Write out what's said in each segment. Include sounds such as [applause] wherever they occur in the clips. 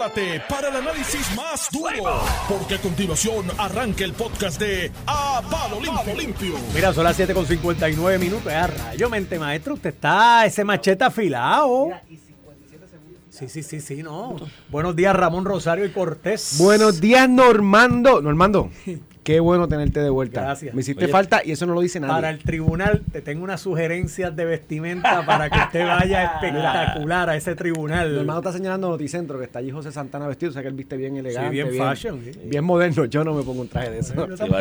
Prepárate para el análisis más duro, porque a continuación arranca el podcast de A Palo Limpio. Limpio. Mira, son las 7 con 59 minutos. Ah, rayo, mente maestro, usted está ese machete afilado. Sí, sí, sí, sí, no. Buenos días, Ramón Rosario y Cortés. Buenos días, Normando. Normando, [laughs] qué bueno tenerte de vuelta. Gracias. Me hiciste Oye, falta y eso no lo dice nadie. Para el tribunal, te tengo unas sugerencias de vestimenta para que usted vaya [laughs] espectacular a ese tribunal. Normando está señalando Noticentro que está allí José Santana vestido, o sea que él viste bien elegante. bien fashion, sí. Bien moderno. Yo no me pongo un traje de eso.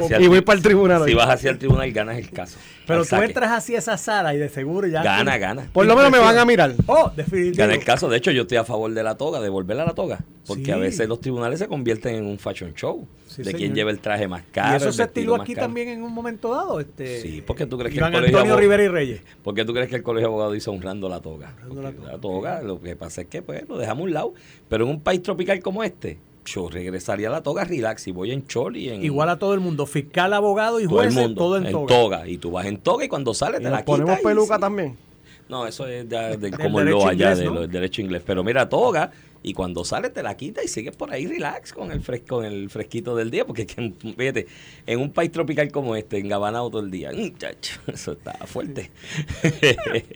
Si Y voy para el tribunal hoy. Si vas hacia el tribunal, ganas el caso. Pero tú entras así a esa sala y de seguro ya. Gana, gana. Por lo menos me van a mirar. Oh, definitivamente. Gana el caso. De hecho, yo estoy a favor de la toga, de volver a la toga. Porque Sí. a veces los tribunales se convierten en un fashion show. Sí, de señor. quién lleva el traje más caro. y eso se estiló aquí caro. también en un momento dado. Este, Sí, porque tú crees que Iván el colegio Antonio de abog- Rivera y Reyes. ¿Por qué tú crees que el colegio de abogados hizo honrando la toga? Honrando la Porque toga. la toga, lo que pasa es que pues lo dejamos a un lado. Pero en un país tropical como este, yo regresaría a la toga relax y voy en chol y en Igual a todo el mundo, fiscal, abogado y todo el jueces, mundo. todo en toga. Y tú vas en toga y cuando sales Y te la quitas. ponemos peluca también. No, eso es de, [laughs] como lo allá inglés, de ¿no? lo- del derecho inglés. Pero mira, toga y cuando sales te la quitas y sigues por ahí relax con el fresco, con el fresquito del día, porque que, fíjate, en un país tropical como este, engabanado todo el día, muchacho, [laughs] eso está fuerte. [laughs]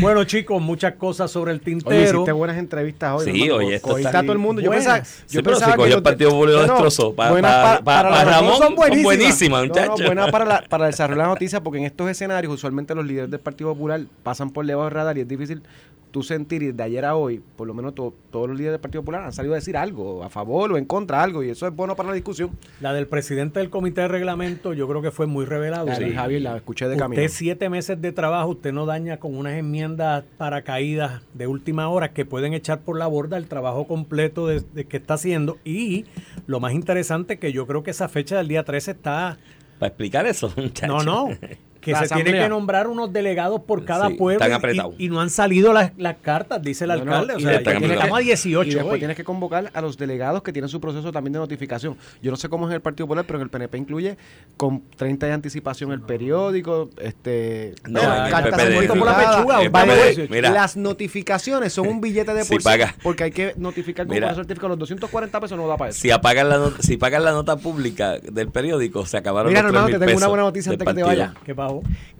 Bueno, chicos, muchas cosas sobre el Oye, tintero. hiciste buenas entrevistas hoy. Sí, Normando. oye, esto Cogiste está- a todo el mundo. Yo Buenas. pensaba, Sí, yo pero si pensaba que cogió los el Partido no, destrozó. Pa- buenas pa- para, para Ramón son buenísimas. buenísimas, No, no, muchachos. buena para, la- para el desarrollo de la [laughs] noticia, porque en estos escenarios usualmente los líderes del Partido Popular pasan por debajo del radar y es difícil tú sentir y de ayer a hoy, por lo menos to- todos los líderes del Partido Popular han salido a decir algo, a favor o en contra, algo, y eso es bueno para la discusión. La del presidente del comité de reglamento, yo creo que fue muy revelado. Sí, Javier, la escuché de camino. Usted siete meses de trabajo, usted no daña con unas enmiendas para caídas de última hora que pueden echar por la borda el trabajo completo de, de que está haciendo. Y lo más interesante que yo creo que esa fecha del día 13 está... Para explicar eso, [laughs] muchachos. No, no. Que La se tiene asamblea. que nombrar unos delegados por cada Sí, pueblo. están y- apretados. Y, y no han salido las, las cartas, dice el No, no, alcalde. o y sea, estamos a Y 18 después hoy. tienes que convocar a los delegados que tienen su proceso también de notificación. Yo no sé cómo es en el Partido Popular, pero en el PNP incluye con 30 de anticipación el periódico, este No, el cartas PPD, por la pechuga, el PPD, mira. Las notificaciones son un billete de Si por sí, paga. porque hay que notificar con un certificado. Los 240 pesos no da para eso. Si apagan la nota, si pagan la nota pública del periódico, se acabaron Mira, los hermano, 3.000 te tengo una buena noticia antes que te partido.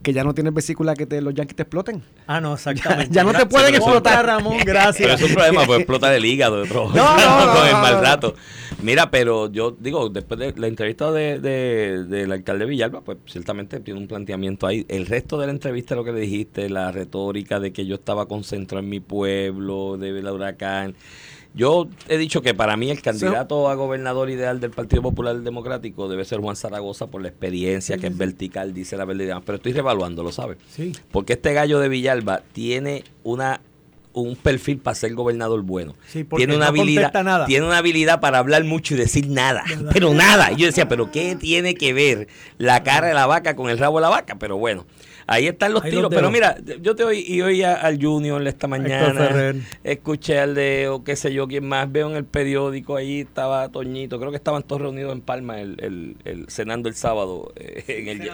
Que ya no tienes vesícula que te, los yankees te exploten. Ah, no, exactamente. Ya no te pueden explotar. Ramón, [laughs] Pero gracias. es un problema, pues explota el hígado de otro, [laughs] No, no, [laughs] no, con el mal rato. Mira, pero yo digo, después de la entrevista de, de- del alcalde Villalba, pues ciertamente tiene un planteamiento ahí. El resto de la entrevista, lo que le dijiste, la retórica de que yo estaba concentrado en mi pueblo, de la huracán. Yo he dicho que para mí el candidato a gobernador ideal del Partido Popular Democrático debe ser Juan Zaragoza por la experiencia que es vertical, dice la verdad. Pero estoy revaluándolo, ¿sabes? Sí. Porque este gallo de Villalba tiene una un perfil para ser gobernador bueno. Sí, porque tiene una no habilidad, nada. tiene una habilidad para hablar mucho y decir nada, pero nada. Y yo decía, pero qué tiene que ver la cara de la vaca con el rabo de la vaca, pero bueno. Ahí están los Ahí tiros, los pero mira, yo te oí y oí a- al Junior esta mañana, escuché al de o qué sé yo quién más, veo en el periódico ahí estaba Toñito, creo que estaban todos reunidos en Palma el, el, el- cenando el sábado eh, en el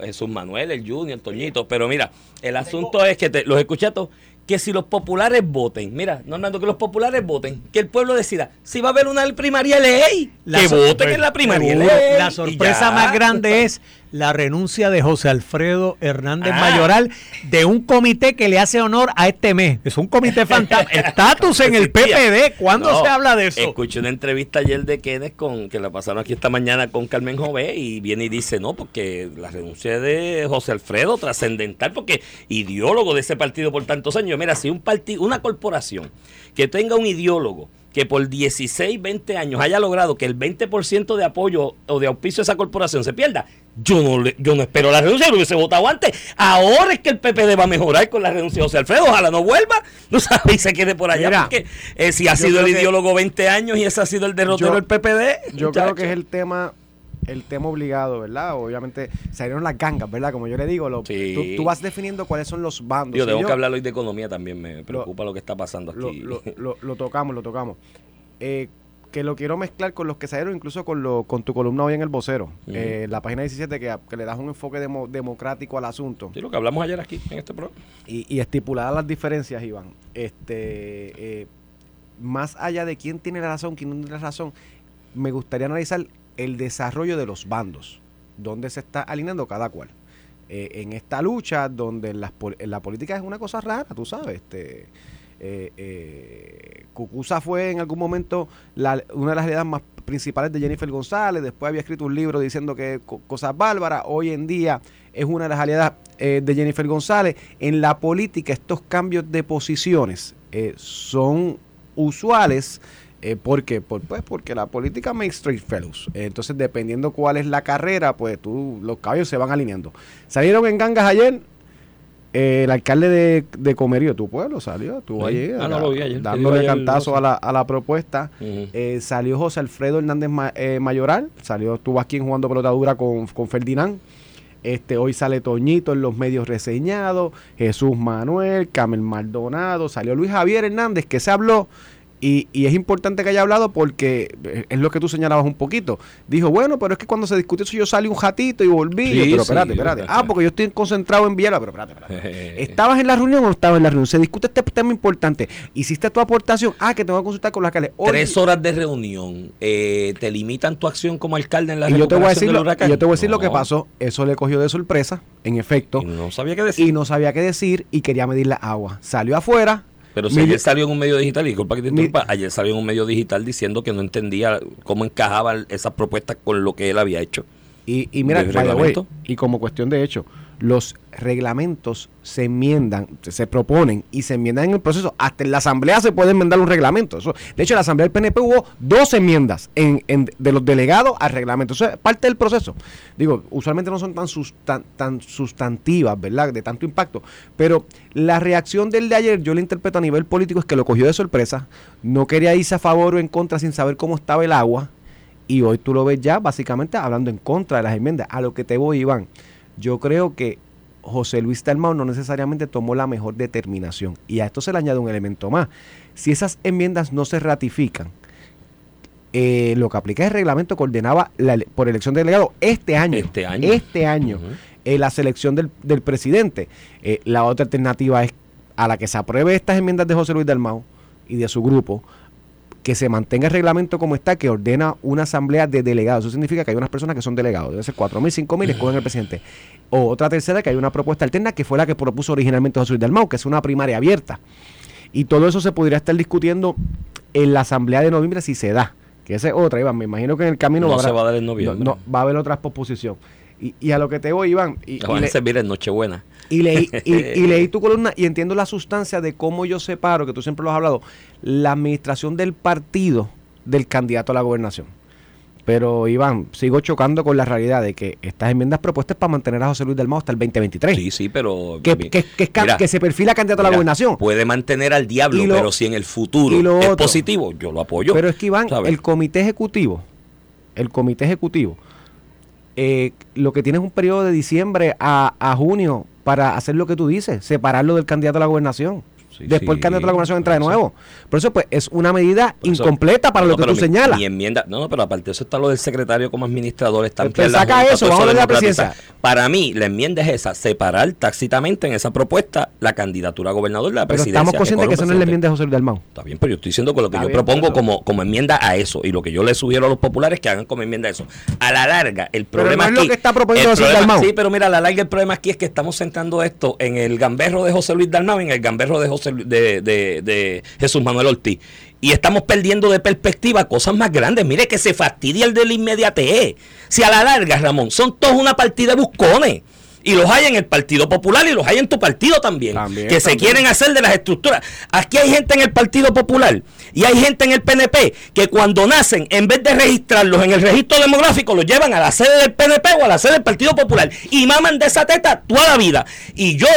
Jesús Manuel, el Junior, Toñito. Pero mira, el asunto es que te, los escuché a todos, que si los populares voten, mira, Normando, que los populares voten, que el pueblo decida, si va a haber una primaria ley, que voten en la primaria ley. La sorpresa ya. más grande es la renuncia de José Alfredo Hernández Ah. Mayoral de un comité que le hace honor a este mes. Es un comité fantasma. [laughs] Estatus en el. PPD. ¿Cuándo No, se habla de eso? Escuché una entrevista ayer de Kenneth con, que la pasaron aquí esta mañana con Carmen Jové y viene y dice, no, porque la renuncia de José Alfredo, trascendental, porque ideólogo de ese partido por tantos años. Mira, si un partido, una corporación que tenga un ideólogo que por 16, 20 años haya logrado que el 20% de apoyo o de auspicio de esa corporación se pierda, yo no, le- yo no espero la renuncia, lo hubiese votado antes. Ahora es que el PPD va a mejorar con la renuncia de José Alfredo, ojalá no vuelva, [laughs] no sabe, y se quede por allá, Mira, porque eh, si ha sido el creo que- ideólogo 20 años y ese ha sido el derrotero Yo- del PPD. Yo muchacho. creo que es el tema el tema obligado, ¿verdad? Obviamente salieron las gangas, ¿verdad? Como yo le digo, lo- Sí. tú, tú vas definiendo cuáles son los bandos. Yo tengo yo- que hablar hoy de economía también, me preocupa lo, que está pasando aquí. lo- [laughs] lo- lo tocamos, lo tocamos. Eh, que lo quiero mezclar con los que salieron, incluso con lo, con tu columna hoy en el vocero, eh, la página 17, que, que le das un enfoque demo- democrático al asunto Sí, lo que hablamos ayer aquí en este programa. y, y estipuladas las diferencias, Iván. Este, eh, más allá de quién tiene la razón, quién no tiene la razón, me gustaría analizar el desarrollo de los bandos, dónde se está alineando cada cual. Eh, en esta lucha donde pol- la política es una cosa rara, tú sabes, este eh, eh, Cucuza fue en algún momento la- una de las ideas más principales de Jennifer González, después había escrito un libro diciendo que co- cosas bárbaras, hoy en día es una de las aliadas de Jennifer González. En la política estos cambios de posiciones son usuales. Eh, ¿Por qué? Por- pues porque la política makes straight fellows. Eh, entonces, dependiendo cuál es la carrera, pues tú, los caballos se van alineando. Salieron en gangas ayer. eh, el alcalde de, de Comerío, tu pueblo, salió, Sí. allí Ah, no dándole cantazo a la, a la propuesta. Eh, salió José Alfredo Hernández Ma- Mayoral, salió, estuvo aquí jugando pelota dura con, con Ferdinand. Este, hoy sale Toñito en los medios reseñados, Jesús Manuel, Camel Maldonado, salió Luis Javier Hernández, que se habló, y, y es importante que haya hablado porque eh, es lo que tú señalabas un poquito. Dijo, bueno, pero es que cuando se discutió eso yo salí un ratito y volví. Sí, Yo, pero espérate, espérate. Ah, porque yo estoy concentrado en Viela, pero espérate, espérate. [laughs] ¿Estabas en la reunión o no estabas en la reunión? Se discute este tema importante. ¿Hiciste tu aportación? Ah, que tengo que consultar con la alcalde. Oye, Tres horas de reunión. eh, ¿Te limitan tu acción como alcalde en la y yo te voy a decir, lo, y yo te voy a decir lo que pasó. Eso le cogió de sorpresa, en efecto, Y no sabía qué decir. y no sabía qué decir y quería medir la agua. Salió afuera. Pero si ayer salió en un medio digital, y disculpa que te interrumpa, ayer salió en un medio digital diciendo que no entendía cómo encajaban esas propuestas con lo que él había hecho. Y, y mira, ¿Del by the way, y como cuestión de hecho, los reglamentos se enmiendan, se, proponen y se enmiendan en el proceso. Hasta en la asamblea se puede enmendar un reglamento. De hecho, en la asamblea del PNP hubo dos enmiendas en, en- de los delegados al reglamento. Eso es parte del proceso. Digo, usualmente no son tan sustantivas, ¿verdad? De tanto impacto. Pero la reacción del de ayer, yo la interpreto a nivel político, es que lo cogió de sorpresa. No quería irse a favor o en contra sin saber cómo estaba el agua. Y hoy tú lo ves ya básicamente hablando en contra de las enmiendas. A lo que te voy, Iván. Yo creo que José Luis Dalmau no necesariamente tomó la mejor determinación. Y a esto se le añade un elemento más. Si esas enmiendas no se ratifican, eh, lo que aplica el reglamento que ordenaba la ele- por elección de delegado este año. Este año. Este año. Eh, la selección del, del presidente. Eh, la otra alternativa es a la que se apruebe estas enmiendas de José Luis Dalmau y de su grupo, que se mantenga el reglamento como está, que ordena una asamblea de delegados. Eso significa que hay unas personas que son delegados, debe ser 4.000, 5.000, escogen el presidente. O otra tercera, que hay una propuesta alterna, que fue la que propuso originalmente José Luis Dalmau, que es una primaria abierta. Y todo eso se podría estar discutiendo en la asamblea de noviembre si se da. Que esa es otra, Iván. Me imagino que en el camino No habrá- se va a dar en noviembre. No, no, va a haber otra posposición. Y, y a lo que te voy, Iván, y, van a le- servir en Nochebuena. y leí, y, y [laughs] leí tu columna y entiendo la sustancia de cómo yo separo, que tú siempre lo has hablado, la administración del partido del candidato a la gobernación. Pero, Iván, sigo chocando con la realidad de que estas enmiendas propuestas para mantener a José Luis Dalmau hasta el 2023. Sí, sí, pero. que, que- que es ca- Mira, que se perfila candidato a la gobernación. Puede mantener al diablo, lo- pero si en el futuro es otro. positivo, yo lo apoyo. Pero es que, Iván, ¿sabes? el comité ejecutivo, el comité ejecutivo, eh, lo que tiene es un periodo de diciembre a, a junio para hacer lo que tú dices, separarlo del candidato a la gobernación. Sí, Después el candidato a la gobernación entra de nuevo. Por eso, pues, es una medida eso- incompleta para No, lo que pero tú mi- señalas. Mi enmienda, no, no, pero aparte de eso está lo del secretario como administrador, está Pues, saca eso, vamos a la presidencia. Para mí, la enmienda es esa, separar tácitamente en esa propuesta la candidatura a gobernador de la Pero presidencia. estamos conscientes que un no es la enmienda de José Luis Dalmau. Está bien, pero yo estoy diciendo que lo que Está yo bien, propongo pero- como, como enmienda a eso y lo que yo le sugiero a los populares que hagan como enmienda a eso. A la larga, el Pero problema no es lo que está proponiendo José problema- Dalmau. Sí, pero mira, a la larga el problema aquí es que estamos sentando esto en el gamberro de José Luis Dalmau y en el gamberro de, José, de, Jesús Manuel Ortiz. Y estamos perdiendo de perspectiva cosas más grandes. Mire que se fastidia el de la inmediatez. Si a la larga, Ramón, son todos una partida de buscones. Y los hay en el Partido Popular y los hay en tu partido también. También, que se también. quieren hacer de las estructuras. Aquí hay gente en el Partido Popular y hay gente en el PNP que cuando nacen, en vez de registrarlos en el registro demográfico, los llevan a la sede del PNP o a la sede del Partido Popular y maman de esa teta toda la vida. Y yo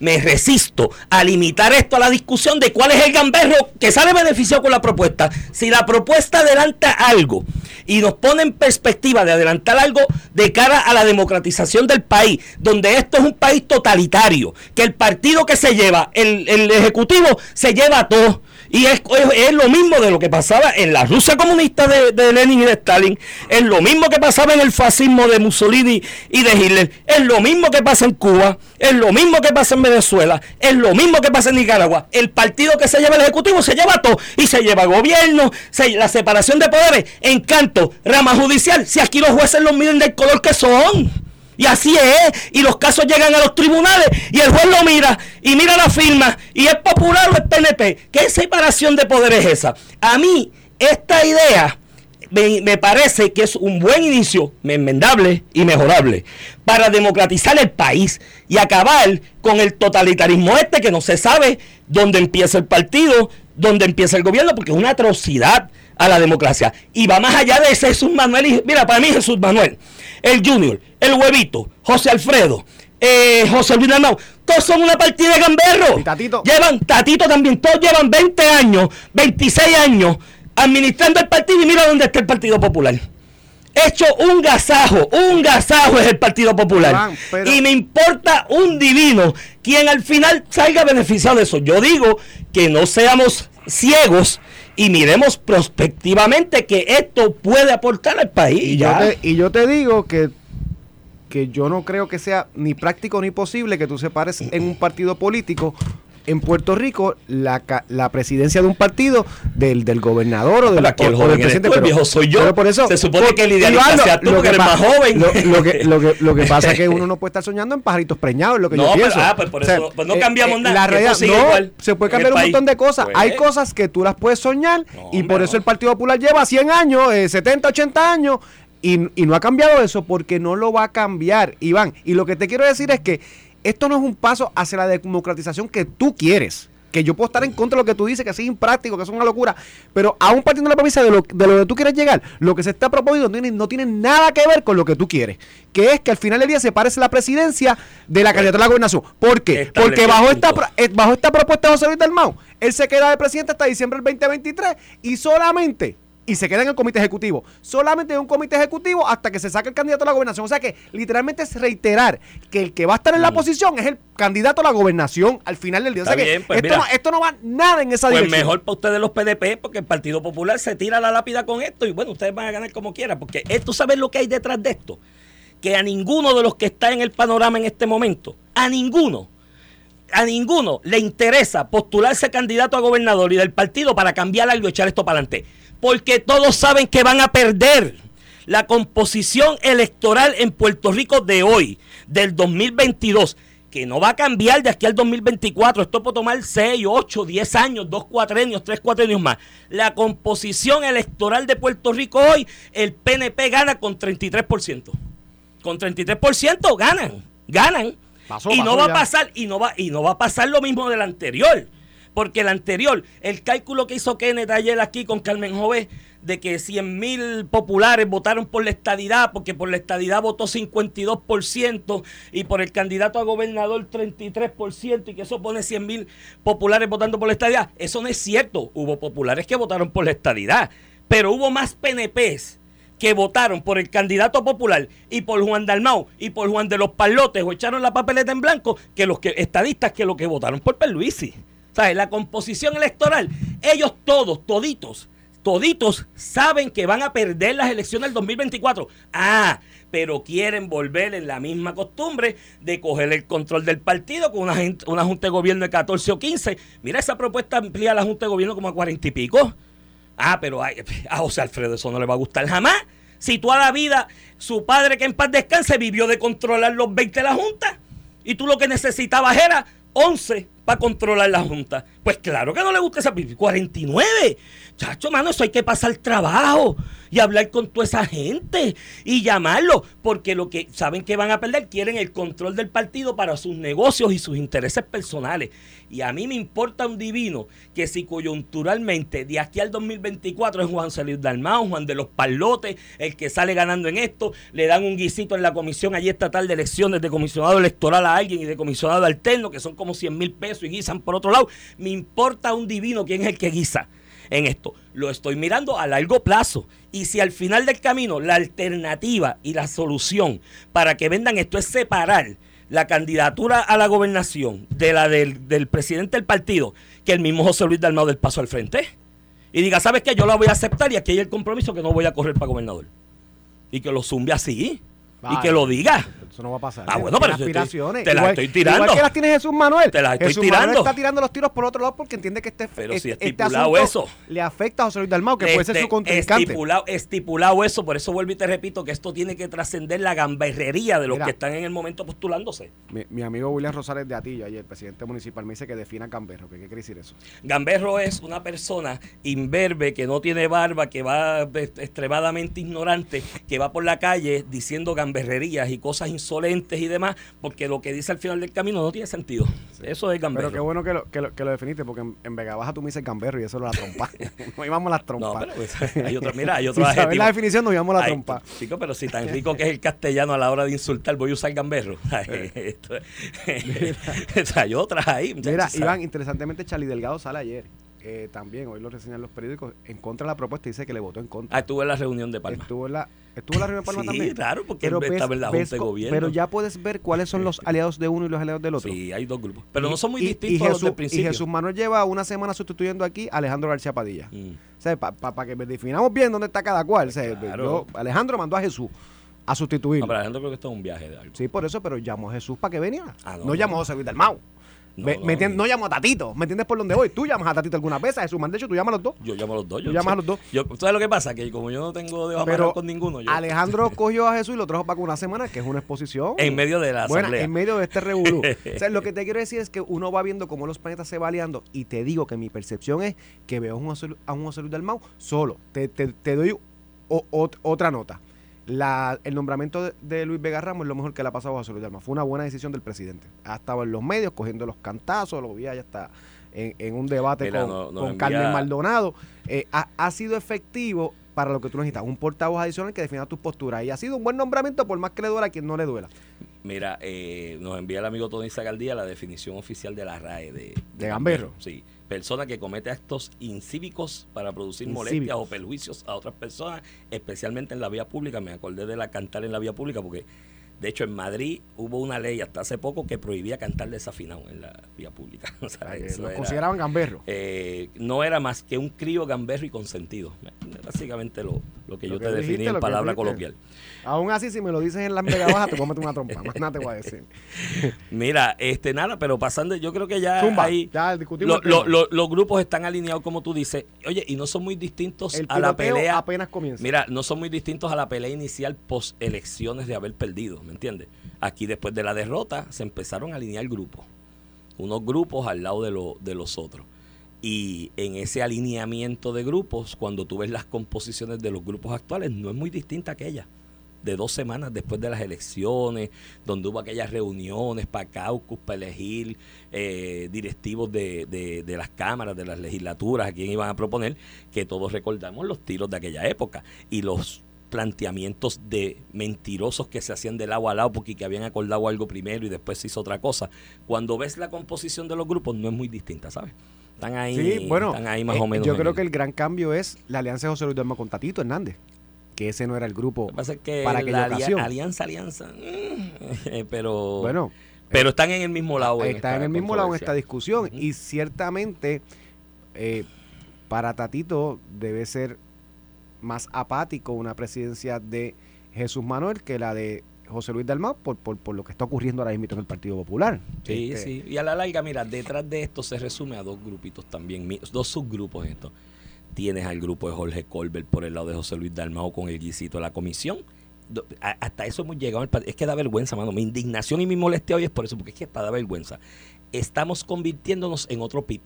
me resisto a limitar esto a la discusión de cuál es el gamberro que sale beneficiado con la propuesta. Si la propuesta adelanta algo y nos pone en perspectiva de adelantar algo de cara a la democratización del país, donde esto es un país totalitario, que el partido que se lleva, el, el ejecutivo se lleva todo. Y es, es, lo mismo de lo que pasaba en la Rusia comunista de, de, Lenin y de Stalin, es lo mismo que pasaba en el fascismo de Mussolini y de Hitler, es lo mismo que pasa en Cuba, es lo mismo que pasa en Venezuela, es lo mismo que pasa en Nicaragua. El partido que se lleva el Ejecutivo se lleva todo y se lleva gobierno, la separación de poderes, encanto, rama judicial, si aquí los jueces los miden del color que son. Y así es. Y los casos llegan a los tribunales y el juez lo mira y mira la firma y es popular o es PNP. ¿Qué separación de poderes es esa? A mí, esta idea me, parece que es un buen inicio, enmendable y mejorable, para democratizar el país y acabar con el totalitarismo este que no se sabe dónde empieza el partido, dónde empieza el gobierno, porque es una atrocidad a la democracia. Y va más allá de ese Jesús Manuel. Y, mira, para mí Jesús Manuel, el Junior, el Huevito, José Alfredo, eh, José Luis Armado, todos son una partida de gamberro. Tatito? Llevan, Tatito también, todos llevan 20 años, 26 años administrando el partido y mira dónde está el Partido Popular. Hecho un gasajo, un gasajo es el Partido Popular. Y me importa un divino quien al final salga beneficiado de eso. Yo digo que no seamos ciegos y miremos prospectivamente que esto puede aportar al país. Y, Yo, te, y yo te digo que, que yo no creo que sea ni práctico ni posible que tú separes en un partido político en Puerto Rico la, la presidencia de un partido del, del gobernador o del, o, del presidente. Pero, viejo soy yo. por eso, Se supone que el idealista sea tú, que eres más joven. Lo, que, lo, que, lo que pasa es que uno [laughs] no puede estar soñando en pajaritos preñados, lo que no, yo pienso. Ah, pues por eso, pues no cambiamos eh, nada. La realidad, no, se puede cambiar un montón de cosas. Hay pues. cosas que tú las puedes soñar y por eso el Partido Popular lleva 100 años, eh, 70, 80 años y, y no ha cambiado eso porque no lo va a cambiar, Iván. Y lo que te quiero decir es que esto no es un paso hacia la democratización que tú quieres. Que yo puedo estar en contra de lo que tú dices, que es impráctico, que es una locura. Pero aún partiendo de la premisa de lo, de lo que tú quieres llegar, lo que se está proponiendo no tiene, no tiene nada que ver con lo que tú quieres. Que es que al final del día se parece la presidencia de la candidatura a la gobernación. ¿Por qué? Porque bajo esta, eh, bajo esta propuesta de José Luis Dalmau, él se queda de presidente hasta diciembre del 2023 y solamente y se queda en el comité ejecutivo. Solamente en un comité ejecutivo hasta que se saque el candidato a la gobernación. O sea que literalmente es reiterar que el que va a estar en la mm. posición es el candidato a la gobernación al final del día. o sea que pues esto, no, esto, no, va nada en esa pues dirección. mejor para ustedes los PDP porque el Partido Popular se tira la lápida con esto y bueno, ustedes van a ganar como quieran porque esto sabes lo que hay detrás de esto. Que a ninguno de los que está en el panorama en este momento, a ninguno, a ninguno le interesa postularse candidato a gobernador y del partido para cambiar algo y echar esto para adelante porque todos saben que van a perder. La composición electoral en Puerto Rico de hoy, del 2022, que no va a cambiar de aquí al 2024. Esto puede tomar 6, 8, 10 años, 2 cuatrenios, 3 cuatrenios más. La composición electoral de Puerto Rico hoy, el PNP gana con 33%. Con 33% ganan, ganan. y no va a pasar, y no va, y no va a pasar lo mismo del anterior. Porque el anterior, el cálculo que hizo Kenneth ayer aquí con Carmen Jové, de que 100 mil populares votaron por la estadidad, porque por la estadidad votó 52% y por el candidato a gobernador 33%, y que eso pone 100 mil populares votando por la estadidad. Eso no es cierto. Hubo populares que votaron por la estadidad, pero hubo más PNPs que votaron por el candidato popular y por Juan Dalmau y por Juan de los Palotes o echaron la papeleta en blanco que los que estadistas que los que votaron por Perluisi. ¿Sabes? La composición electoral, ellos todos, toditos, toditos saben que van a perder las elecciones del 2024. Ah, pero quieren volver en la misma costumbre de coger el control del partido con una, una junta de gobierno de 14 o 15. Mira, esa propuesta amplía la junta de gobierno como a 40 y pico. Ah, pero a José Alfredo eso no le va a gustar jamás. Si toda la vida su padre que en paz descanse vivió de controlar los 20 de la junta y tú lo que necesitabas era 11 para controlar la Junta. Pues claro que no le gusta esa 49. Chacho, mano, eso hay que pasar trabajo y hablar con toda esa gente y llamarlo, porque lo que saben que van a perder, quieren el control del partido para sus negocios y sus intereses personales. Y a mí me importa un divino que si coyunturalmente de aquí al 2024 es Juan Salud Dalmao, Juan de los Palotes, el que sale ganando en esto, le dan un guisito en la comisión allí estatal de elecciones de comisionado electoral a alguien y de comisionado alterno, que son como 100 mil pesos y guisan por otro lado. Me importa un divino quién es el que guisa en esto. Lo estoy mirando a largo plazo. Y si al final del camino la alternativa y la solución para que vendan esto es separar la candidatura a la gobernación de la del, presidente del partido que el mismo José Luis Dalmau del Paso al Frente. Y diga, ¿sabes qué? Yo la voy a aceptar y aquí hay el compromiso que no voy a correr para gobernador. Y que lo zumbe así. Y que lo diga. Eso no va a pasar. Ah, bueno, pero aspiraciones. te las estoy tirando. Igual que las tiene Jesús Manuel. Te las estoy Jesús tirando. Manuel está tirando los tiros por otro lado porque entiende que este, Pero si este estipulado eso. le afecta a José Luis Dalmau, que puede ser Este, su contrincante. Estipulado, estipulado eso, por eso vuelvo y te repito que esto tiene que trascender la gamberrería de los Mira. que están en el momento postulándose. Mi, mi amigo William Rosales de Atillo, ayer, el presidente municipal, me dice que defina Gamberro. ¿Qué, quiere decir eso? Gamberro es una persona imberbe, que no tiene barba, que va extremadamente ignorante, que va por la calle diciendo gamberrerías y cosas insolentes y demás, porque lo que dice al final del camino no tiene sentido. Eso es Gamberro. Pero qué bueno que lo, que lo, que lo definiste, porque en, en Vega Baja tú me dices Gamberro y eso era la trompa. [laughs] nos íbamos las no, trompas. pero pues, hay otro, mira, hay [laughs] otro saber adjetivo. la definición nos íbamos la Ay, trompa. Chico, pero si tan rico que es el castellano a la hora de insultar, voy a usar gamberro. [laughs] Hay otras ahí. Mira, Iván, interesantemente, Charlie Delgado sale ayer. Eh, también, hoy lo reseñan los periódicos, en contra de la propuesta y dice que le votó en contra. Ah, estuve en la reunión de Palma. Estuvo en la, estuvo en la reunión de Palma Sí, también. claro, porque Pero estaba ves- en la ves Junta de Gobierno. Pero ya puedes ver cuáles son los aliados de uno y los aliados del otro. Sí, hay dos grupos. Pero Y- no son muy y- distintos y a los Jesús, del principio. Y Jesús Manuel lleva una semana sustituyendo aquí a Alejandro García Padilla. Mm. O sea, para que definamos bien dónde está cada cual. O sea, Claro. yo- Alejandro mandó a Jesús a sustituirlo. No, pero Alejandro creo que esto es un viaje de algo. Sí, por eso, pero llamó a Jesús para que veniera. Ah, no. llamó a José Luis Dalmau. No, Me- no, me no llamó a Tatito. ¿Me entiendes por dónde voy? Tú llamas a Tatito alguna vez, a Jesús Man. De hecho, tú llamas a los dos. Yo llamo a los dos. Yo Tú llamas a los dos. Yo, ¿Sabes lo que pasa? Que como yo no tengo de Pero con ninguno, yo, Alejandro [laughs] cogió a Jesús y lo trajo para una semana, que es una exposición. en medio de la Bueno, en medio de este revolú. [laughs] o sea, lo que te quiero decir es que uno va viendo cómo los planetas se va aliando y te digo que mi percepción es que veo a un José, a un José Luis Dalmau solo. Te, te- te doy o- otra nota. La, el nombramiento de, de Luis Vega Ramos es lo mejor que le ha pasado a José Luis Dalmau. Fue una buena decisión del presidente. Ha estado en los medios cogiendo los cantazos, lo vi allá está en, en un debate Mira, con, no- Carmen Maldonado. Eh, ha, ha sido efectivo para lo que tú necesitas. Un portavoz adicional que defina tus posturas. Y ha sido un buen nombramiento por más que le duela a quien no le duela. Mira, eh, nos envía el amigo Tony Zagaldía la definición oficial de la RAE de, De gamberro. Sí, persona que comete actos incívicos para producir Incívicos. molestias o perjuicios a otras personas, especialmente en la vía pública. Me acordé de la cantar en la vía pública porque, de hecho, en Madrid hubo una ley hasta hace poco que prohibía cantar desafinado en la vía pública. [laughs] O sea, Que eso lo era- consideraban gamberro. eh, no era más que un crío gamberro y consentido. Básicamente lo, lo que Lo yo que te dijiste, definí en palabra coloquial. Aún así, si me lo dices en la Vega Baja, te voy a meter una trompa. Más nada te voy a decir. [laughs] Mira, este nada, pero pasando, yo creo que ya Zumba, ahí ya discutimos lo- los grupos están alineados como tú dices. Oye, y no son muy distintos El a la pelea. apenas comienza. Mira, no son muy distintos a la pelea inicial post elecciones de haber perdido, ¿me entiendes? Aquí después de la derrota se empezaron a alinear grupos. Unos grupos al lado de, de los otros. Y en ese alineamiento de grupos, cuando tú ves las composiciones de los grupos actuales, no es muy distinta a aquella de dos semanas después de las elecciones, donde hubo aquellas reuniones para caucus, para elegir eh, directivos de, de- de las cámaras, de las legislaturas, a quién iban a proponer, que todos recordamos los tiros de aquella época y los planteamientos de mentirosos que se hacían de lado a lado porque que habían acordado algo primero y después se hizo otra cosa. Cuando ves la composición de los grupos no es muy distinta, ¿sabes? Están ahí, Sí, bueno, están ahí más eh, o menos. yo creo el- que el gran cambio es la alianza de José Luis Dalmau con Tatito Hernández. Que ese no era el grupo Lo que pasa es que para la aquella alia- ocasión. alianza, alianza, mm, [laughs] pero, Bueno, pero están en el mismo lado. está esta en el mismo lado en esta discusión. Y ciertamente, eh, para Tatito debe ser más apático una presidencia de Jesús Manuel que la de José Luis Dalmau por, por, por lo que está ocurriendo ahora mismo en el Partido Popular. Sí, Este, sí. Y a la larga, mira, detrás de esto se resume a dos grupitos también, dos subgrupos esto. Tienes al grupo de Jorge Colbert por el lado de José Luis Dalmao con el guisito de la comisión. Hasta eso hemos llegado. Es que da vergüenza, mano. Mi indignación y mi molestia hoy es por eso, porque es que para da vergüenza. Estamos convirtiéndonos en otro PIB.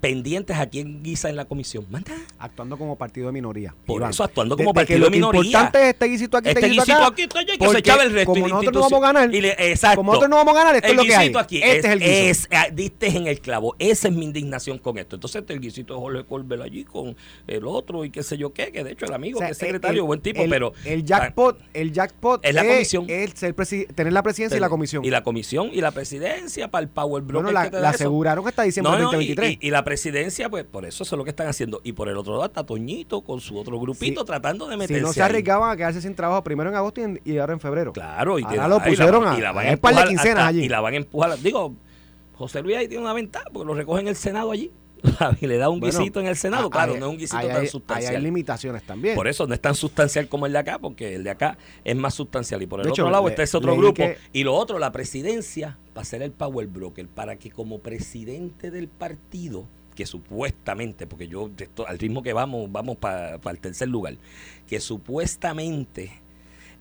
Pendientes a quién guisa en la comisión. Manda. Actuando como partido de minoría. Por Iván. eso, actuando De- como de que partido lo de que minoría. importante es este guisito aquí, este, Este guisito guisito acá, aquí, oye, que se echaba el resto. Como nosotros no vamos a ganar, y le- exacto. como nosotros no vamos a ganar, esto el es lo que hay. guisito aquí. Este es, el guiso. es- ah, diste en el clavo. Esa es mi indignación con esto. Entonces, el guisito de Jorge Colbert allí con el otro y qué sé yo qué, que de hecho el amigo, O sea, que es secretario, el- buen tipo, el- pero. El jackpot, el jackpot Es la comisión. es presi- tener la presidencia y la comisión. Y la comisión y la presidencia para el Power Broker bueno, la, que te da la eso. aseguraron diciembre del no, y, 2023. y- y la presidencia, pues por eso eso es lo que están haciendo. Y por el otro lado está Toñito con su otro grupito Sí. tratando de meterse Si no se arriesgaban a quedarse sin trabajo primero en agosto y, en- y ahora en febrero. Claro, y, te Ahora da- lo y la- pusieron a- y la van hay un par de empujar quincenas hasta- allí. Y la van a empujar. Digo, José Luis ahí tiene una ventaja porque lo recoge en el Senado allí. [laughs] y le da un Bueno, guisito en el Senado. ah, claro, no es un guisito tan hay- Ahí sustancial. hay limitaciones también. Por eso no es tan sustancial como el de acá, porque el de acá es más sustancial. Y por el De otro hecho, lado le- está ese otro grupo. que- Y lo otro, la presidencia, va a ser el power broker, para que como presidente del partido, que supuestamente, porque yo al ritmo que vamos, vamos para el tercer lugar, que supuestamente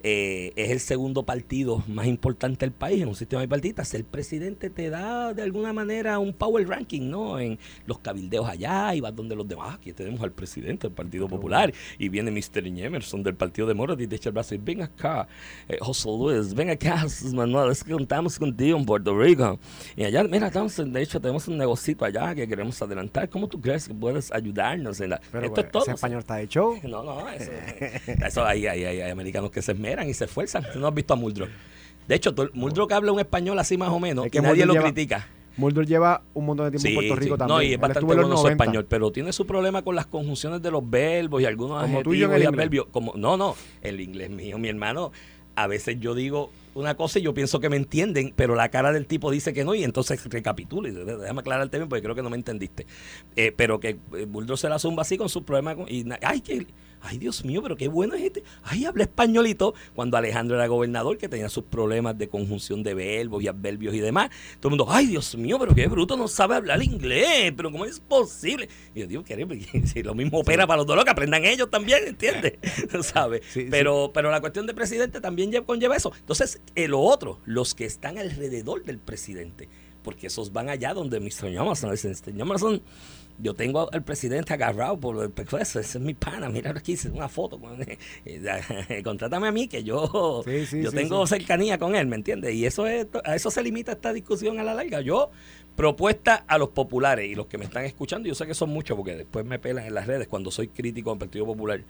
eh, es el segundo partido más importante del país en un sistema bipartita. Ser presidente te da de alguna manera un power ranking, ¿no? En los cabildeos allá y vas donde los demás. Aquí tenemos al presidente del Partido Popular y viene Mr. Emerson del Partido Demócrata y te echa el brazo y ven acá, eh, José Luis, ven acá, [laughs] Manuel, es que contamos contigo en Puerto Rico. Y allá, mira, estamos, de hecho tenemos un negocito allá que queremos adelantar. ¿Cómo tú crees que puedes ayudarnos? En la... Pero Esto es todo. ese español está de show. [laughs] No, no, eso, eso ahí, ahí, ahí hay americanos que se esmeran y se esfuerzan. Tú no has visto a Muldrow. De hecho, Muldrow que habla un español así más o menos Es que y nadie Muldrow lo lleva- critica. Mulder lleva un montón de tiempo en Puerto Rico sí. también. No, y es Él bastante en bueno su 90. español, pero tiene su problema con las conjunciones de los verbos y algunos Como tú y yo en adjetivos el y adverbios. Como, no, no, el inglés mío, mi hermano, a veces yo digo una cosa y yo pienso que me entienden, pero la cara del tipo dice que no y entonces recapitula y déjame aclararte bien porque creo que no me entendiste. Eh, pero que eh, Bulldog se la zumba así con sus problemas con- y ay, que Ay, Dios mío, pero qué bueno es este. Ay, habla españolito. Cuando Alejandro era gobernador, que tenía sus problemas de conjunción de verbos y adverbios y demás. Todo el mundo, ay, Dios mío, pero qué bruto, no sabe hablar inglés. Pero ¿cómo es posible? Y yo digo, ¿qué [laughs] Si lo mismo opera para los dos, que aprendan ellos también, ¿entiendes? [laughs] [laughs] ¿Sabes? Sí, pero, pero la cuestión de presidente también lle- conlleva eso. Entonces, eh, lo otro, los que están alrededor del presidente, porque esos van allá donde Mr. Dicen, "Mr. Yo tengo al presidente agarrado por el pescuezo, ese es mi pana, mira aquí, hice una foto con [laughs] [laughs] Contrátame a mí que yo, Sí, sí, yo sí, tengo cercanía con él, ¿me entiendes? Y eso es, a eso se limita esta discusión a la larga. Yo, propuesta a los populares y los que me están escuchando, yo sé que son muchos porque después me pelan en las redes cuando soy crítico del Partido Popular,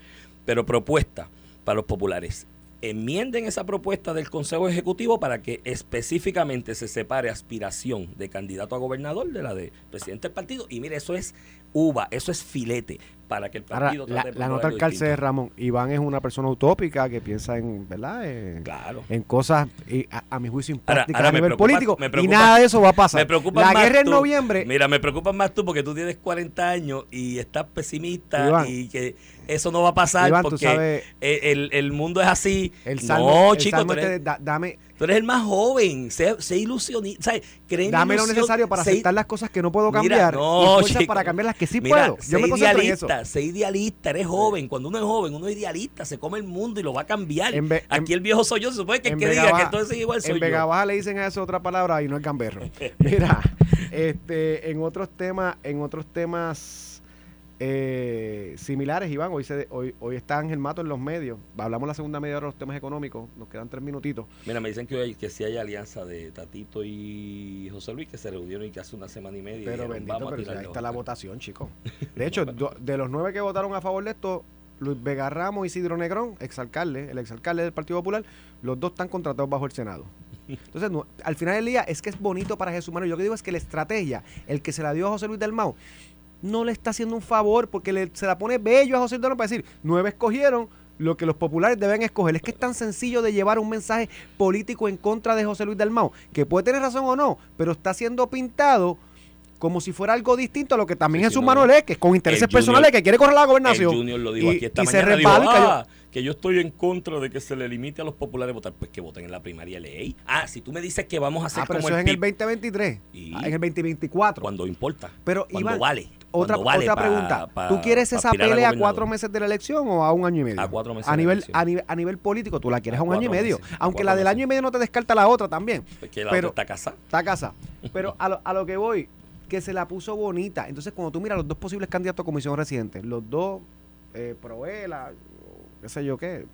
pero propuesta para los populares. Enmienden esa propuesta del Consejo Ejecutivo para que específicamente se separe aspiración de candidato a gobernador de la de presidente del partido. Y mire, eso es uva, eso es filete para que el Ahora, partido la, trate de la nota al calce de. Ramón. Iván es una persona utópica que piensa en, ¿verdad? En, Claro. en cosas, y a, a mi juicio, Ahora- imprácticas ahora a nivel preocupa- político. me y preocupa- nada de eso va a pasar. Me preocupa la más guerra en tú. noviembre. Mira, me preocupas más tú porque tú tienes 40 años y estás pesimista Iván. y que eso no va a pasar Iván, porque sabes- el, el- el mundo es así. el salmo, no, chico, tú este eres, da- dame, tú eres el más joven. Sé, sé ilusionista. en dame lo necesario para sé- aceptar las cosas que no puedo Mira, cambiar no, y chico. para cambiar las que sí Mira, puedo. Yo sé me concentro en eso. idealista, sé idealista, eres joven. Cuando uno es joven, uno es idealista, se come el mundo y lo va a cambiar. En ve- Aquí en- el viejo soy yo, se supone que En que diga que entonces igual soy en yo. Vega Baja le dicen a eso otra palabra y no el gamberro. [laughs] Mira, este, en otros temas, en otros temas eh, similares, Iván, hoy se, hoy, hoy está Ángel Mato en los medios. Hablamos la segunda media hora de los temas económicos. Nos quedan tres minutitos. Mira, me dicen que, hoy, que sí hay alianza de Tatito y José Luis que se reunieron y que hace una semana y media. Pero dijeron, bendito, pero si ahí está la votación, chicos. [laughs] De hecho, do- de los nueve que votaron a favor de esto, Luis Vega Ramos y Isidro Negrón, exalcalde, el exalcalde del Partido Popular, los dos están contratados bajo el Senado. Entonces, no- al final del día, es que es bonito para Jesús Manuel. Yo que digo es que la estrategia, el que se la dio a José Luis del Mau, no le está haciendo un favor porque le- se la pone bello a José Mau para decir, nueve escogieron lo que los populares deben escoger. Es que es tan sencillo de llevar un mensaje político en contra de José Luis del Mau, que puede tener razón o no, pero está siendo pintado como si fuera algo distinto a lo que también Sí, Jesús no, Manuel es, que es con intereses Junior- personales que quiere correr la gobernación. El Junior lo dijo Y- aquí esta y se dijo, cayó. "Ah, que yo estoy en contra de que se le limite a los populares votar. Pues que voten en la primaria ley. Ah, si tú me dices que vamos a hacer Ah, pero como eso es en el PIB, 2023, Y- ah, en el 2024. cuando importa. Pero, cuando Iván, vale. Otra, vale otra pregunta. pa- ¿Tú quieres esa pelea a cuatro meses de la elección o a un año y medio? A cuatro meses a de la nivel, a, nivel, a nivel político, tú la quieres a, A un año y medio. meses, Aunque la del meses. año y medio no te descarta la otra también. Porque la pero- otra está casada. Está a casa. [laughs] Pero a lo, a lo que voy, que se la puso bonita. Entonces, cuando tú miras los dos posibles candidatos a comisión residente, los dos, eh, Proela, qué sé yo qué,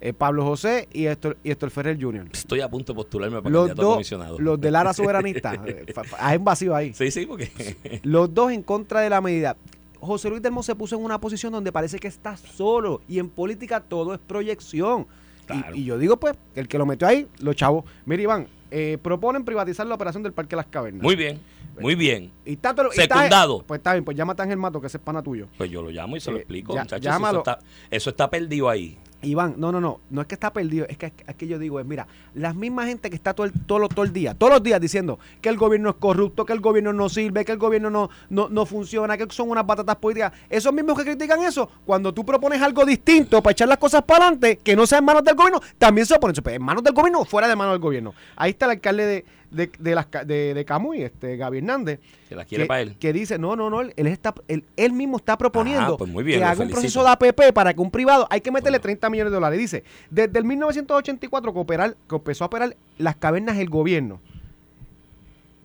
eh, Pablo José y Héctor, y Héctor Ferrer Jr. Estoy a punto de postularme para Los candidato a comisionado. los del Lara Soberanista. [laughs] eh, Hay un vacío ahí. Sí, sí, porque [laughs] Los dos en contra de la medida. José Luis Delmo se puso en una posición donde parece que está solo. Y en política todo es proyección. Y- Claro. Y, yo digo, pues, el que lo metió ahí, los chavos. Mira, Iván, eh, proponen privatizar la operación del Parque Las Cavernas. muy bien. Muy bien. Y está todo- y está- Secundado. pues está bien, pues llámate a Ángel Mato, que ese es pana tuyo. Pues yo lo llamo y se lo Eh, explico, ya- muchachos. llámalo. Eso está, eso está perdido ahí. Iván, no, no, no, no es que está perdido, es que, que yo digo, es mira, la misma gente que está todo el, todo, todo el día, todos los días diciendo que el gobierno es corrupto, que el gobierno no sirve, que el gobierno no, no, no funciona, que son unas patatas políticas, esos mismos que critican eso, cuando tú propones algo distinto para echar las cosas para adelante, que no sea en manos del gobierno, también se oponen, Pues, en manos del gobierno o fuera de manos del gobierno. Ahí está el alcalde de, de, de, las, de, de Camuy, este, Gaby Hernández, Que la quiere que, para él. que dice, no, no, no, él, está, él, él mismo está proponiendo Ah, pues muy bien, que haga un proceso de APP para que un privado, hay que meterle 30 millones de dólares. Dice, desde el 1984 que, operar, que empezó a operar las cavernas el gobierno,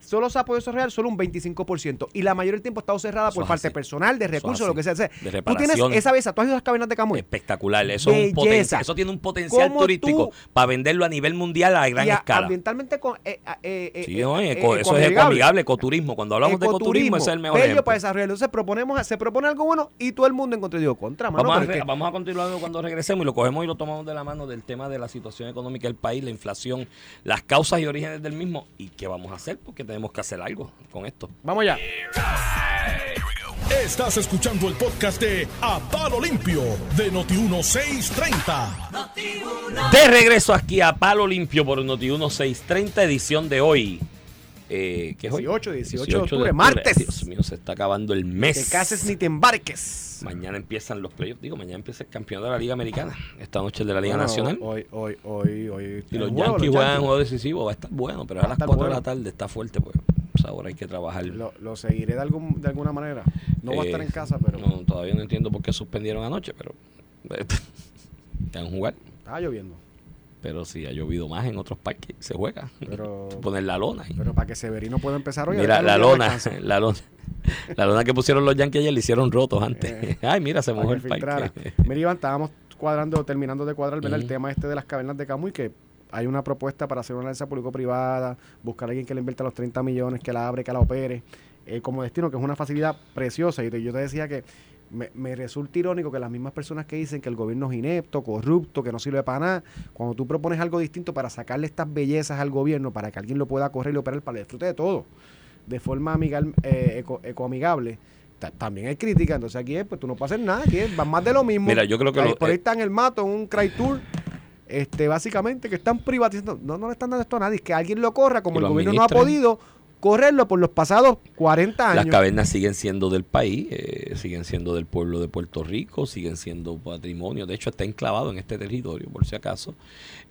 solo se ha podido desarrollar solo un 25%. Y la mayoría del tiempo ha estado cerrada Eso por parte así. personal, de recursos, lo que sea. O sea, De tú tienes esa vez, tú has ido a las cavernas de Camuy. Espectacular. Eso es un Belleza. potencial. Eso tiene un potencial ¿Cómo turístico tú- para venderlo a nivel mundial a gran y a- escala. ambientalmente con, eh, eh, eh, Sí, no, eco- eso es ecoamigable. ecoturismo. Cuando hablamos de ecoturismo, ese es el mejor bello ejemplo. para desarrollarlo. Entonces proponemos, se propone algo bueno y todo el mundo encontró. Digo, contra, mano, Vamos a, re- vamos a continuar cuando regresemos y lo cogemos y lo tomamos de la mano del tema de la situación económica del país, la inflación, las causas y orígenes del mismo y qué vamos a hacer porque tenemos que hacer algo con esto. Vamos allá. Estás escuchando el podcast de A Palo Limpio de Noti1630. De regreso aquí a Palo Limpio por Noti 1630 edición de hoy. Eh, ¿Qué es hoy? 18, 18 de octubre, martes. Dios mío, se está acabando el mes. Te cases ni te embarques. Mañana empiezan los playoffs. Digo, mañana empieza el campeón de la Liga Americana. Esta noche el de la Liga Bueno, Nacional. Hoy, hoy, hoy, hoy. Y los juego, Yankees los juegan un juego decisivo. Va a estar bueno, pero a Va a las estar 4 de la tarde está fuerte. Pues, pues ahora hay que trabajar. Lo, lo seguiré de, algún, de alguna manera. No voy a estar Eh, en casa, pero No, todavía no entiendo por qué suspendieron anoche, pero. [laughs] A jugar. estaba lloviendo. Pero si ha llovido más en otros parques, se juega. Pero, [laughs] Poner la lona. ahí. pero para que Severino pueda empezar hoy. Mira, déjalo la lona, [laughs] la lona. La lona que pusieron los Yankees ayer le hicieron rotos antes. Eh, [laughs] Ay, mira, se mojó el filtrara. parque. Mira, Iván, estábamos cuadrando, terminando de cuadrar ¿verdad? el tema este de las cavernas de Camuy, que hay una propuesta para hacer una alianza público-privada, buscar a alguien que le invierta los 30 millones, que la abre, que la opere, eh, como destino, que es una facilidad preciosa. Y te- yo te decía que me, me resulta irónico que las mismas personas que dicen que el gobierno es inepto, corrupto, que no sirve para nada, cuando tú propones algo distinto para sacarle estas bellezas al gobierno, para que alguien lo pueda correr y operar para el disfrute de todo, de forma amigal, eh, eco- ecoamigable, ta- también hay crítica. Entonces aquí es, pues tú no puedes hacer nada, aquí es va más de lo mismo. Mira, yo creo que Ahí- lo- por ahí eh, está en el mato, en un cry tour. Este, básicamente que están privatizando, no, no le están dando esto a nadie, es que alguien lo corra, como el gobierno no ha podido correrlo por los pasados 40 Las años. cavernas siguen siendo del país, eh, siguen siendo del pueblo de Puerto Rico, siguen siendo patrimonio. De hecho, está enclavado en este territorio, por si acaso.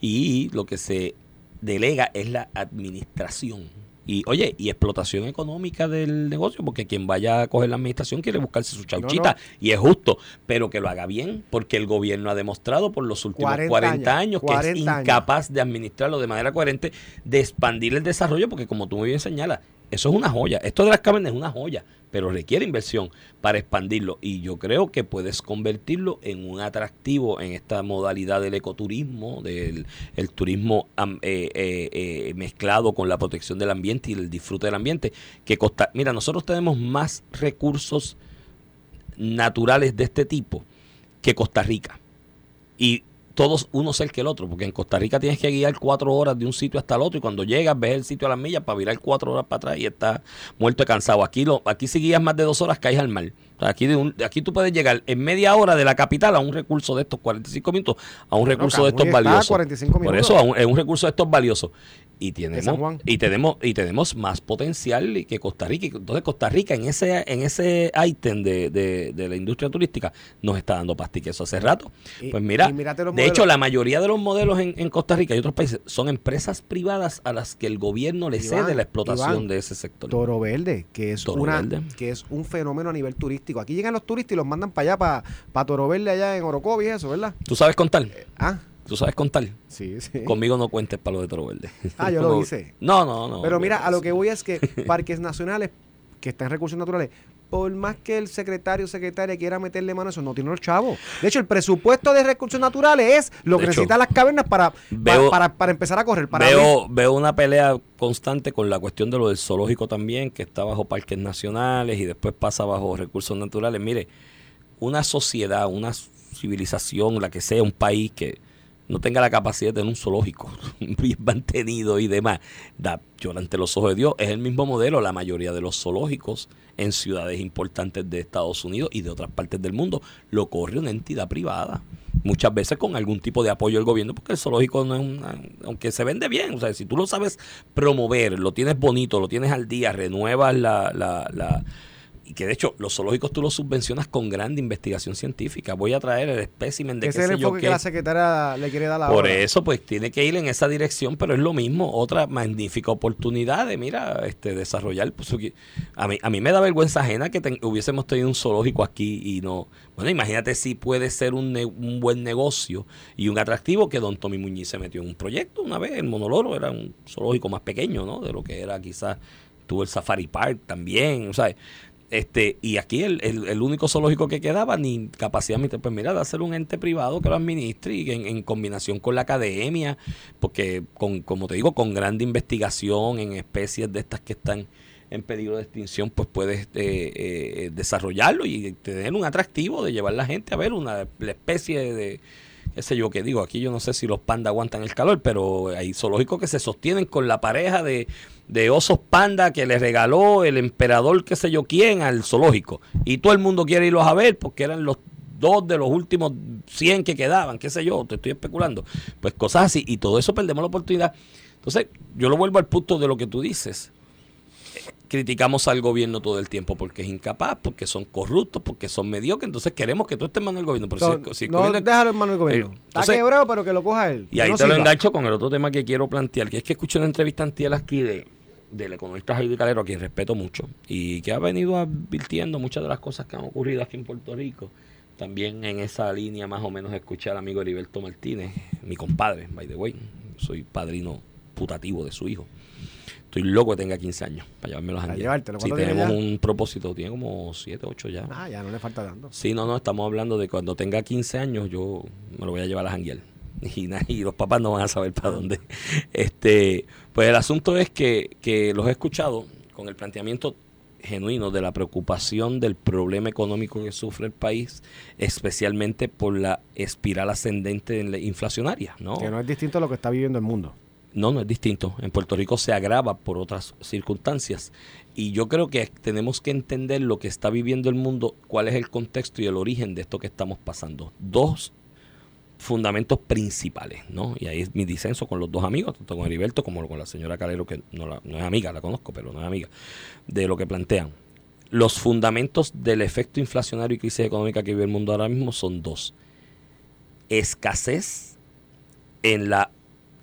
Y lo que se delega es la administración. Y oye, y explotación económica del negocio, porque quien vaya a coger la administración quiere buscarse su chauchita, no. y es justo, pero que lo haga bien, porque el gobierno ha demostrado por los últimos 40, 40 años, que es 40 años. incapaz de administrarlo de manera coherente, de expandir el desarrollo, porque como tú muy bien señalas, eso es una joya. Esto de las cavernas es una joya, pero requiere inversión para expandirlo. Y yo creo que puedes convertirlo en un atractivo en esta modalidad del ecoturismo, del el turismo eh, eh, eh, mezclado con la protección del ambiente y el disfrute del ambiente. Que Costa, mira, nosotros tenemos más recursos naturales de este tipo que Costa Rica. Y todos uno que el otro, porque en Costa Rica tienes que guiar cuatro horas de un sitio hasta el otro y cuando llegas ves el sitio a las millas para virar cuatro horas para atrás y estás muerto y cansado. Aquí lo, aquí si guías más de dos horas caes al mar. O sea, aquí, de un- aquí tú puedes llegar en media hora de la capital a un recurso de estos 45 minutos, a un recurso de estos valiosos. 45 Por minutos. eso a un- es un recurso de estos valiosos. Y tenemos, y tenemos, y tenemos más potencial que Costa Rica. Entonces Costa Rica en ese, en ese ítem de, de- de la industria turística nos está dando pastiqueso hace rato. Y- pues mira, de modelos. hecho la mayoría de los modelos en, en Costa Rica y otros países son empresas privadas a las que el gobierno le Iván, cede la explotación Iván, de ese sector. Toro Verde, que es Toro una Verde. que es un fenómeno a nivel turístico. Aquí llegan los turistas y los mandan para allá, para, para Toro Verde allá en Orocovi, eso, ¿verdad? ¿Tú sabes contar? Ah, ¿Tú sabes contar? sí, sí. Conmigo no cuentes para lo de Toro Verde. [laughs] Ah, yo lo [laughs] hice. No, no, no. Pero mira, a lo que voy es que [laughs] parques nacionales que están en recursos naturales, por más que el secretario o secretaria quiera meterle mano a eso, no tiene los chavos. De hecho, el presupuesto de recursos naturales es lo que hecho, necesitan las cavernas para, para, para empezar a correr. Para veo, veo una pelea constante con la cuestión de lo del zoológico también, que está bajo parques nacionales y después pasa bajo recursos naturales. Mire, una sociedad, una civilización, la que sea, un país que no tenga la capacidad de tener un zoológico [laughs] bien mantenido y demás, da los ojos de Dios. Es el mismo modelo, la mayoría de los zoológicos en ciudades importantes de Estados Unidos y de otras partes del mundo lo corre una entidad privada. Muchas veces con algún tipo de apoyo del gobierno, porque el zoológico no es aunque se vende bien, o sea, si tú lo sabes promover, lo tienes bonito, lo tienes al día, renuevas la, la, la y que de hecho los zoológicos tú los subvencionas con grande investigación científica. Voy a traer el espécimen de Ese es el enfoque que la secretaria le quiere dar a Por eso, pues tiene que ir en esa dirección, pero es lo mismo, otra magnífica oportunidad de, mira, este desarrollar. Pues, a, mí, a mí me da vergüenza ajena que hubiésemos tenido un zoológico aquí y no. Bueno, imagínate si puede ser un, un buen negocio y un atractivo que don Tommy Muñiz se metió en un proyecto una vez. El Monoloro era un zoológico más pequeño, ¿no? De lo que era quizás tuvo el Safari Park también, o sea, este, y aquí el, el, único zoológico que quedaba, ni capacidad, pues mira, de hacer un ente privado que lo administre y en, combinación con la academia, porque con, como te digo, con grande investigación en especies de estas que están en peligro de extinción, pues puedes eh, eh, desarrollarlo y tener un atractivo de llevar la gente a ver una especie de, qué sé yo qué digo, aquí yo no sé si los pandas aguantan el calor, pero hay zoológicos que se sostienen con la pareja de, osos panda que le regaló el emperador, qué sé yo quién, al zoológico. Y todo el mundo quiere irlos a ver porque eran los dos de los últimos 100 que quedaban, qué sé yo, te estoy especulando. Pues cosas así, y todo eso perdemos la oportunidad. Entonces, yo lo vuelvo al punto de lo que tú dices criticamos al gobierno todo el tiempo porque es incapaz, porque son corruptos, porque son mediocres. Entonces queremos que tú estés en manos del gobierno. Pero si, no, déjalo en manos del gobierno. Eh, Está quebrado, pero que lo coja él. Y ahí te lo engancho con el otro tema que quiero plantear, que es que escuché una entrevista antiel aquí de del economista Jaime Calero, a quien respeto mucho, y que ha venido advirtiendo muchas de las cosas que han ocurrido aquí en Puerto Rico. También en esa línea más o menos escuché al amigo Heriberto Martínez, mi compadre, by the way, soy padrino putativo de su hijo. Estoy loco que tenga 15 años para llevármelo a llevártelo. Si tenemos un propósito, tiene como 7, 8 ya. Ah, ya no le falta tanto. Sí, no, no, estamos hablando de cuando tenga 15 años yo me lo voy a llevar a janguear. [laughs] Y, y los papás no van a saber para dónde. Este, pues el asunto es que, que los he escuchado con el planteamiento genuino de la preocupación del problema económico que sufre el país, especialmente por la espiral ascendente inflacionaria, ¿no? Que no es distinto a lo que está viviendo el mundo. No, no es distinto. En Puerto Rico se agrava por otras circunstancias. Y yo creo que tenemos que entender lo que está viviendo el mundo, cuál es el contexto y el origen de esto que estamos pasando. Dos fundamentos principales, ¿no? Y ahí es mi disenso con los dos amigos, tanto con Heriberto como con la señora Calero, que no, no es amiga, la conozco, pero no es amiga, de lo que plantean. Los fundamentos del efecto inflacionario y crisis económica que vive el mundo ahora mismo son dos. Escasez en la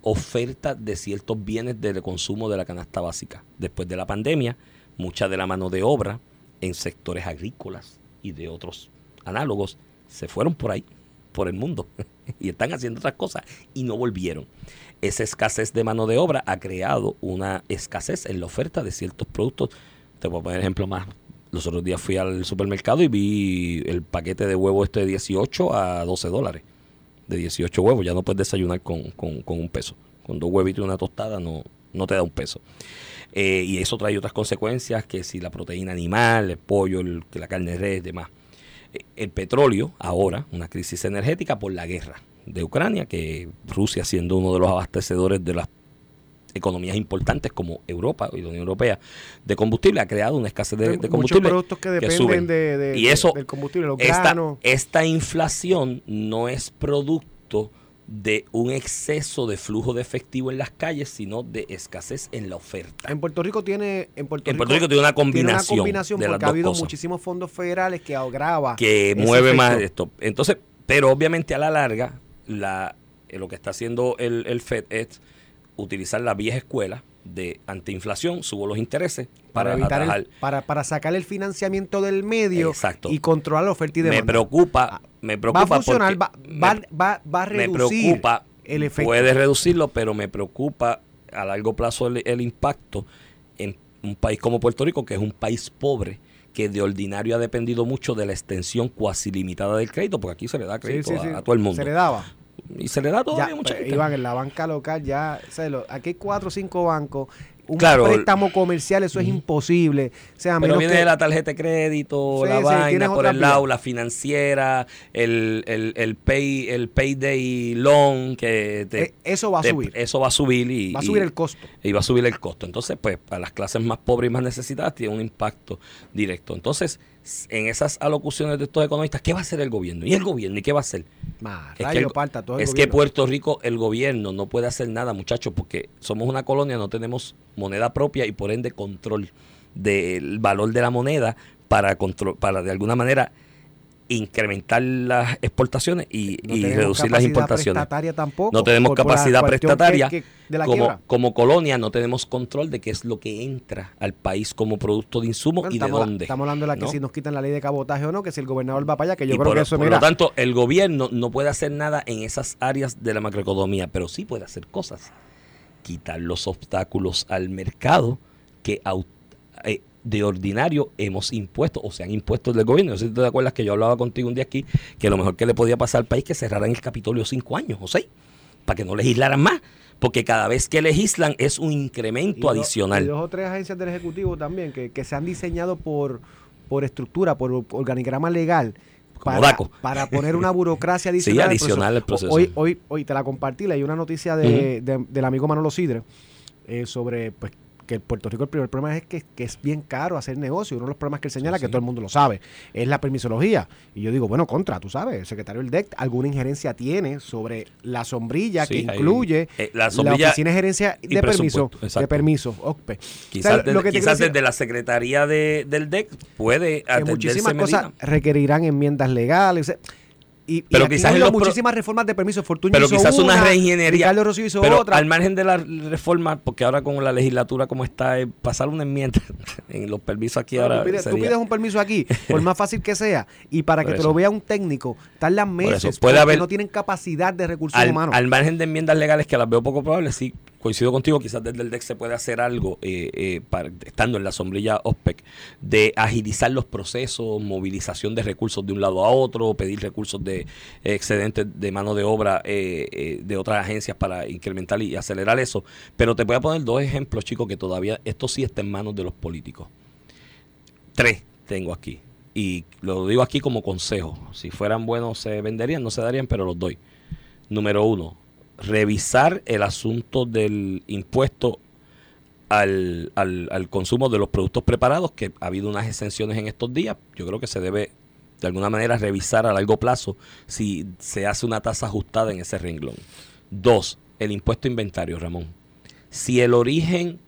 oferta de ciertos bienes de consumo de la canasta básica. Después de la pandemia, mucha de la mano de obra en sectores agrícolas y de otros análogos se fueron por ahí, por el mundo, [laughs] y están haciendo otras cosas y no volvieron. Esa escasez de mano de obra ha creado una escasez en la oferta de ciertos productos. Te voy a poner ejemplo más. Los otros días fui al supermercado y vi el paquete de huevo este de 18 a 12 dólares de 18 huevos. Ya no puedes desayunar con, un peso. Con dos huevitos y una tostada no, no te da un peso. Eh, y eso trae otras consecuencias, que si la proteína animal, el pollo, el, la carne de res, demás. El petróleo, ahora, una crisis energética por la guerra de Ucrania, que Rusia siendo uno de los abastecedores de las economías importantes como Europa y la Unión Europea de combustible ha creado una escasez de, combustible. Muchos productos que dependen de, y eso, del combustible, los esta, esta inflación no es producto de un exceso de flujo de efectivo en las calles, sino de escasez en la oferta. En Puerto Rico tiene en Puerto, Rico, tiene una combinación, tiene una combinación porque ha habido muchísimos fondos federales que agrava que mueve más esto. Entonces, pero obviamente a la larga la eh, lo que está haciendo el, el Fed es utilizar la vieja escuela de antiinflación, subo los intereses para, evitar para, para sacar el financiamiento del medio y controlar la oferta y demanda. Me preocupa, ah, me preocupa va a funcionar, va, va, va, a reducir preocupa, el efecto. Puede reducirlo, pero me preocupa a largo plazo el, el impacto en un país como Puerto Rico, que es un país pobre que de ordinario ha dependido mucho de la extensión cuasi limitada del crédito, porque aquí se le da crédito A, todo el mundo. Se le daba. Y se le da todavía Ya, mucha pues, gente. Iván, en la banca local ya, o sea, lo- aquí hay cuatro o cinco bancos. Un Claro. préstamo comercial, eso es imposible. O sea, a Pero viene que- la tarjeta de crédito, Sí, la sí, vaina por el lado, la financiera, el, el, el, pay, el payday loan, que te- Eh, eso va a te- subir. Eso va a subir y Va a y- subir el costo. y va a subir el costo. Entonces, pues, para las clases más pobres y más necesitadas tiene un impacto directo. Entonces, en esas alocuciones de estos economistas, ¿qué va a hacer el gobierno? ¿Y el gobierno? ¿Y qué va a hacer? Es, que, el- parta todo el es que. Puerto Rico, el gobierno no puede hacer nada, muchachos, porque somos una colonia, no tenemos moneda propia y por ende control del valor de la moneda para control, para de alguna manera incrementar las exportaciones y, No y tenemos reducir las importaciones. tampoco, No tenemos por- capacidad prestataria. que- que- de la como, colonia no tenemos control de qué es lo que entra al país como producto de insumo Bueno, y de dónde. estamos hablando de la que ¿no? si nos quitan la ley de cabotaje o no, que si el gobernador va para allá, que yo y creo por, que eso, por mira, lo tanto, el gobierno no puede hacer nada en esas áreas de la macroeconomía, pero sí puede hacer cosas. Quitar los obstáculos al mercado que eh, de ordinario hemos impuesto o se han impuesto del gobierno. No sé si te acuerdas que yo hablaba contigo un día aquí que lo mejor que le podía pasar al país es que cerraran el Capitolio cinco años o seis, para que no legislaran más. Porque cada vez que legislan es un y incremento dos- adicional. y dos o tres agencias del Ejecutivo también, que, que se han diseñado por, por estructura, por organigrama legal. Para, para poner una burocracia [laughs] adicional. al adicional al proceso. Hoy, hoy, hoy te la compartí, leí una noticia de, de- del amigo Manolo Sidre eh, sobre pues, que en Puerto Rico el primer problema es que, que es bien caro hacer negocio. Uno de los problemas que él señala, Sí, que todo el mundo lo sabe, es la permisología. Y yo digo, bueno, contra, tú sabes, el secretario del DEC, ¿alguna injerencia tiene sobre la sombrilla Sí, que hay- incluye eh, la sombrilla oficina de gerencia de permiso? De permiso, OCPE. Quizás, O sea, desde, lo que te quizás quiero decir- desde la Secretaría de, del DEC puede que atenderse muchísimas medida. cosas requerirán enmiendas legales. o sea, Y, Pero y quizás pro- muchísimas reformas de permiso. Fortuño pero hizo quizás una, reingeniería. Ricardo Rocío hizo pero otra. al margen de la reforma, porque ahora con la legislatura como está, eh, pasar una enmienda [laughs] en los permisos aquí ahora tú, pides, tú sería- pides un permiso aquí, por más fácil que sea, y para [laughs] Por que te lo vea un técnico, tardan meses, puede haber- no tienen capacidad de recursos al, humanos. al margen de enmiendas legales que las veo poco probables, sí, coincido contigo, quizás desde el DEC se puede hacer algo, eh, eh, estando en la sombrilla OPEC, de agilizar los procesos, movilización de recursos de un lado a otro, pedir recursos de excedentes de mano de obra eh, de otras agencias para incrementar y acelerar eso. Pero te voy a poner dos ejemplos, chicos, que todavía esto sí está en manos de los políticos. Tres tengo aquí. Y lo digo aquí como consejo. Si fueran buenos se venderían, no se darían, pero los doy. Número uno, revisar el asunto del impuesto al, al, al consumo de los productos preparados, que ha habido unas exenciones en estos días. Yo creo que se debe de alguna manera revisar a largo plazo si se hace una tasa ajustada en ese renglón. Dos, el impuesto inventario, Ramón. Si el origen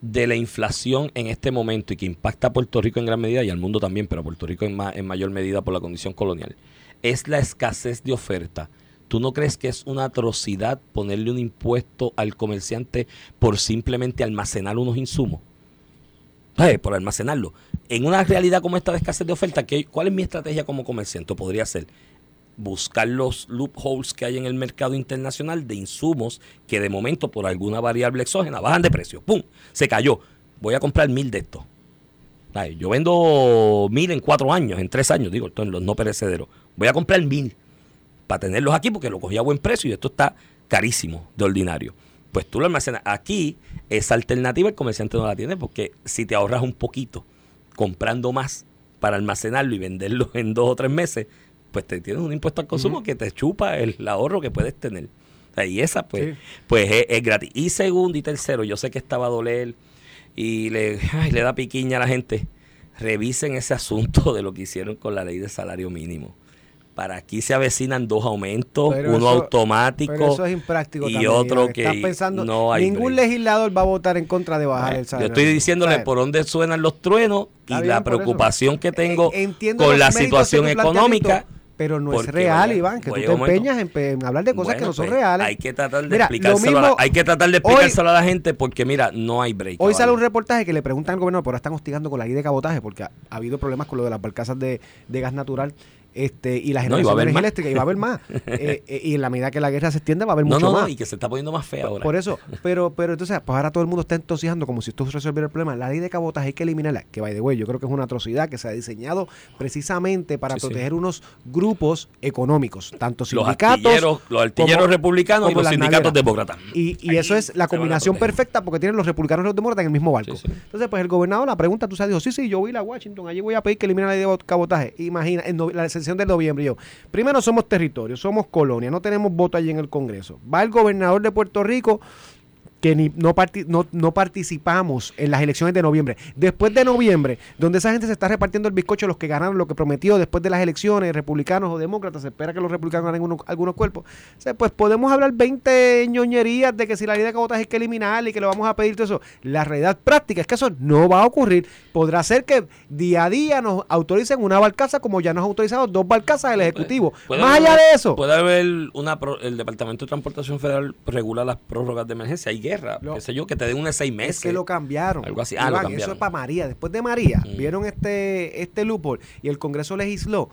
de la inflación en este momento y que impacta a Puerto Rico en gran medida y al mundo también, pero a Puerto Rico en, en mayor medida por la condición colonial, es la escasez de oferta. ¿Tú no crees que es una atrocidad ponerle un impuesto al comerciante por simplemente almacenar unos insumos? ¿Sabes? Por almacenarlo. En una realidad como esta de escasez de oferta, ¿qué- ¿cuál es mi estrategia como comerciante? Podría ser buscar los loopholes que hay en el mercado internacional de insumos que de momento por alguna variable exógena bajan de precio. ¡Pum! Se cayó. Voy a comprar mil de estos. Yo vendo mil en cuatro años, en tres años, digo, en los no perecederos. Voy a comprar mil para tenerlos aquí porque lo cogí a buen precio y esto está carísimo de ordinario. Pues tú lo almacenas. Aquí, esa alternativa el comerciante no la tiene porque si te ahorras un poquito comprando más para almacenarlo y venderlo [laughs] en dos o tres meses, pues te tienes un impuesto al consumo que te chupa el ahorro que puedes tener. O sea, Y esa, pues, Sí. pues es, es gratis. Y segundo y tercero, yo sé que estaba a doler y le, ay, le da piquiña a la gente. Revisen ese asunto de lo que hicieron con la ley de salario mínimo. Para aquí se avecinan dos aumentos, Pero uno eso- automático Pero eso es impráctico y también, otro que Estás pensando, no hay ningún break. legislador va a votar en contra de bajar el Yo salario. estoy diciéndole por dónde suenan los truenos y bien, la preocupación que tengo Eh, entiendo con la situación económica. Pero no es real, Iván, que tú vaya te empeñas en, hablar de cosas que no son pues, reales. Hay que tratar de Mira, lo explicárselo, a la, mismo- hay que tratar de hoy- explicárselo a la gente porque mira, no hay break. Hoy sale un reportaje que le preguntan al gobernador, pero ahora están hostigando con la ley de cabotaje porque ha, ha habido problemas con lo de las barcazas de, de gas natural este y la No, generación de haber energía más. eléctrica y va a haber más. [laughs] Eh, eh, y en la medida que la guerra se extienda va a haber No, mucho no, más. no, y que se está poniendo más fea ahora. Por eso, pero, pero entonces, pues ahora todo el mundo está entusiasmando como si esto resolviera el problema. La ley de cabotaje hay que eliminarla, que by the way, yo creo que es una atrocidad que se ha diseñado precisamente para Sí, sí. proteger unos grupos económicos, tanto los sindicatos. artilleros, los artilleros como- republicanos y como los sindicatos demócratas. Y, y eso es la combinación perfecta porque tienen los republicanos y los demócratas en el mismo barco. Sí. Entonces, pues el gobernador, la pregunta, tú sabes, dijo, sí, sí, yo voy a Washington, allí voy a pedir que eliminen la ley de cabotaje. Imagina, en no- la de noviembre, yo, primero somos territorio, somos colonia, no tenemos voto allí en el Congreso. Va el gobernador de Puerto Rico que ni, no, parti- no, no participamos en las elecciones de noviembre. Después de noviembre, donde esa gente se está repartiendo el bizcocho, los que ganaron lo que prometió después de las elecciones, republicanos o demócratas, se espera que los republicanos ganen uno- algunos cuerpos. O sea, pues podemos hablar 20 ñoñerías de que si la ley de cabotaje hay que eliminarla y que lo vamos a pedir todo eso. La realidad práctica es que eso no va a ocurrir. Podrá ser que día a día nos autoricen una barcaza como ya nos ha autorizado dos barcazas el Ejecutivo. Puede Más allá de eso. Puede haber una. pro- el Departamento de Transportación Federal regula las prórrogas de emergencia. Hay Lo- qué sé yo, que te den unos seis meses. Es que lo cambiaron. Algo así. Ah, lo Iván, cambiaron. Eso es para María. Después de María, Mm. vieron este, este loophole y el Congreso legisló.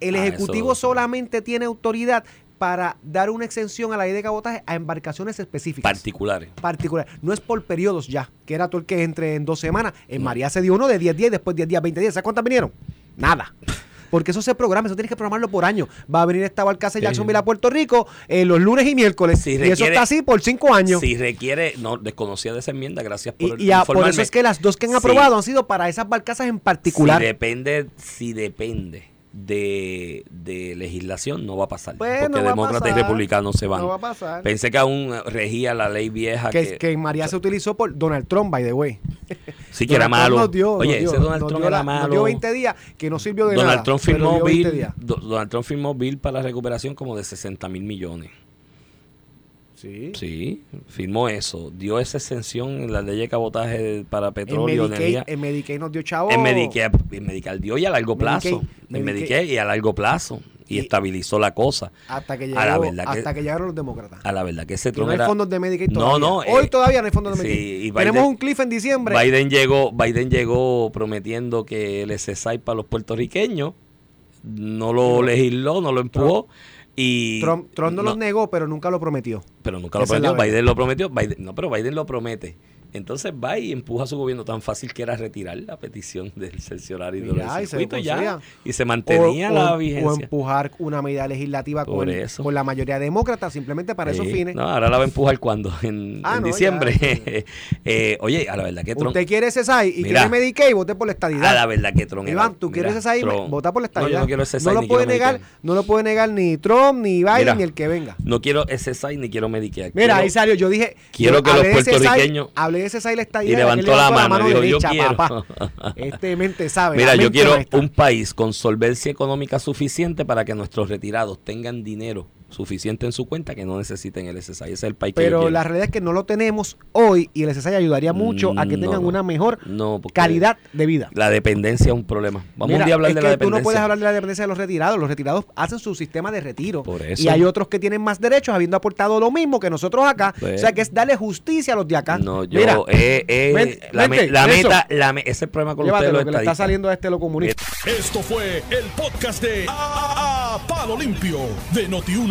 El Ah, Ejecutivo eso- solamente tiene autoridad para dar una exención a la ley de cabotaje a embarcaciones específicas. particulares. particular. No es por periodos ya, que era todo el que entre en dos semanas. En No. María se dio uno de 10 días, después 10 días, 20 días. ¿Sabes cuántas vinieron? Nada. Porque eso se programa, eso tienes que programarlo por año. Va a venir esta barcaza de. Jacksonville a Puerto Rico eh, los lunes y miércoles. Si y eso está así por cinco años. Si requiere. No, desconocía de esa enmienda, gracias por Y, y a- por eso es que las dos que han Sí. aprobado han sido para esas barcazas en particular. Si depende, si depende de, de legislación, no va a pasar. Pues, porque no demócratas y republicanos se van. No va a pasar. Pensé que aún regía la ley vieja. que, que, María se utilizó por Donald Trump, by the way. [laughs] sí que era malo. nos dio- Oye, nos dio- ese Donald Trump era la- malo. Nos dio 20 días que no sirvió de nada. Donald Trump firmó dio 20 bill, Donald Trump firmó bill para la recuperación como de 60 mil millones. Sí. Sí, firmó eso. Dio esa exención en la ley de cabotaje para En petróleo, Medicaid, energía. en Medicaid nos dio chavo. En Medicare, en Medicare dio y a largo plazo. Medicaid, en Medicaid. Medicare y a largo plazo. Y, Y- estabilizó la cosa. Hasta que, A la verdad que- hasta que llegaron los demócratas. A la verdad que ese Que no hay fondos de Medicaid No, todavía. no, Hoy eh, todavía no hay fondos de sí, Medicaid. y Tenemos Biden- un cliff en diciembre. Biden llegó, Biden llegó prometiendo que el SSI para los puertorriqueños no lo legisló, no lo empujó y Trump, Trump no, los negó, pero nunca lo prometió. pero nunca lo Esa prometió. Biden lo prometió, Biden- no, pero Biden lo promete. Entonces va y empuja a su gobierno tan fácil que era retirar la petición [laughs] del cerciorario del y se circuito y ya y se mantenía o, la o- vigencia. o empujar una medida legislativa con, eso. con la mayoría demócrata, simplemente para esos Sí, fines. No, ahora la va a empujar cuando en, Ah, en no, diciembre. ya. [laughs] Eh, oye, a la verdad que Trump Usted quiere ese SAI y Mira. quiere Medicaid, vote por la estadidad. a la verdad que Trump Iván, tú quieres mira, ese SAI, Trump- vota por la No, estadidad. yo no quiero ese No lo puede negar, no lo puede negar ni Trump, ni Biden, Mira. ni el que venga. No quiero SSI ni quiero Medicare. Mira, Quiero- ahí salió, yo dije, quiero que los puertorriqueños- hablé la Y levantó la mano y dijo, yo quiero. papá. [laughs] Este mente sabe. Mira, la yo quiero un país con solvencia económica suficiente para que nuestros retirados tengan dinero suficiente en su cuenta que no necesiten el SSI. Ese es el país que Pero quiero. la realidad es que no lo tenemos hoy y el SSI ayudaría mucho a que tengan no. una mejor No, calidad de vida. La dependencia es un problema. Vamos Mira, un día a hablar es de que la tú dependencia. no puedes hablar de la dependencia de los retirados. Los retirados hacen su sistema de retiro. Por eso. Y hay otros que tienen más derechos habiendo aportado lo mismo que nosotros acá. Pues- o sea, que es darle justicia a los de acá. No, yo, Mira, eh, eh, ven- la, me- meta, la me- ese es el problema con llévate ustedes lo que le está saliendo a este lo comunista. Esto fue el podcast de A, A- Palo Limpio de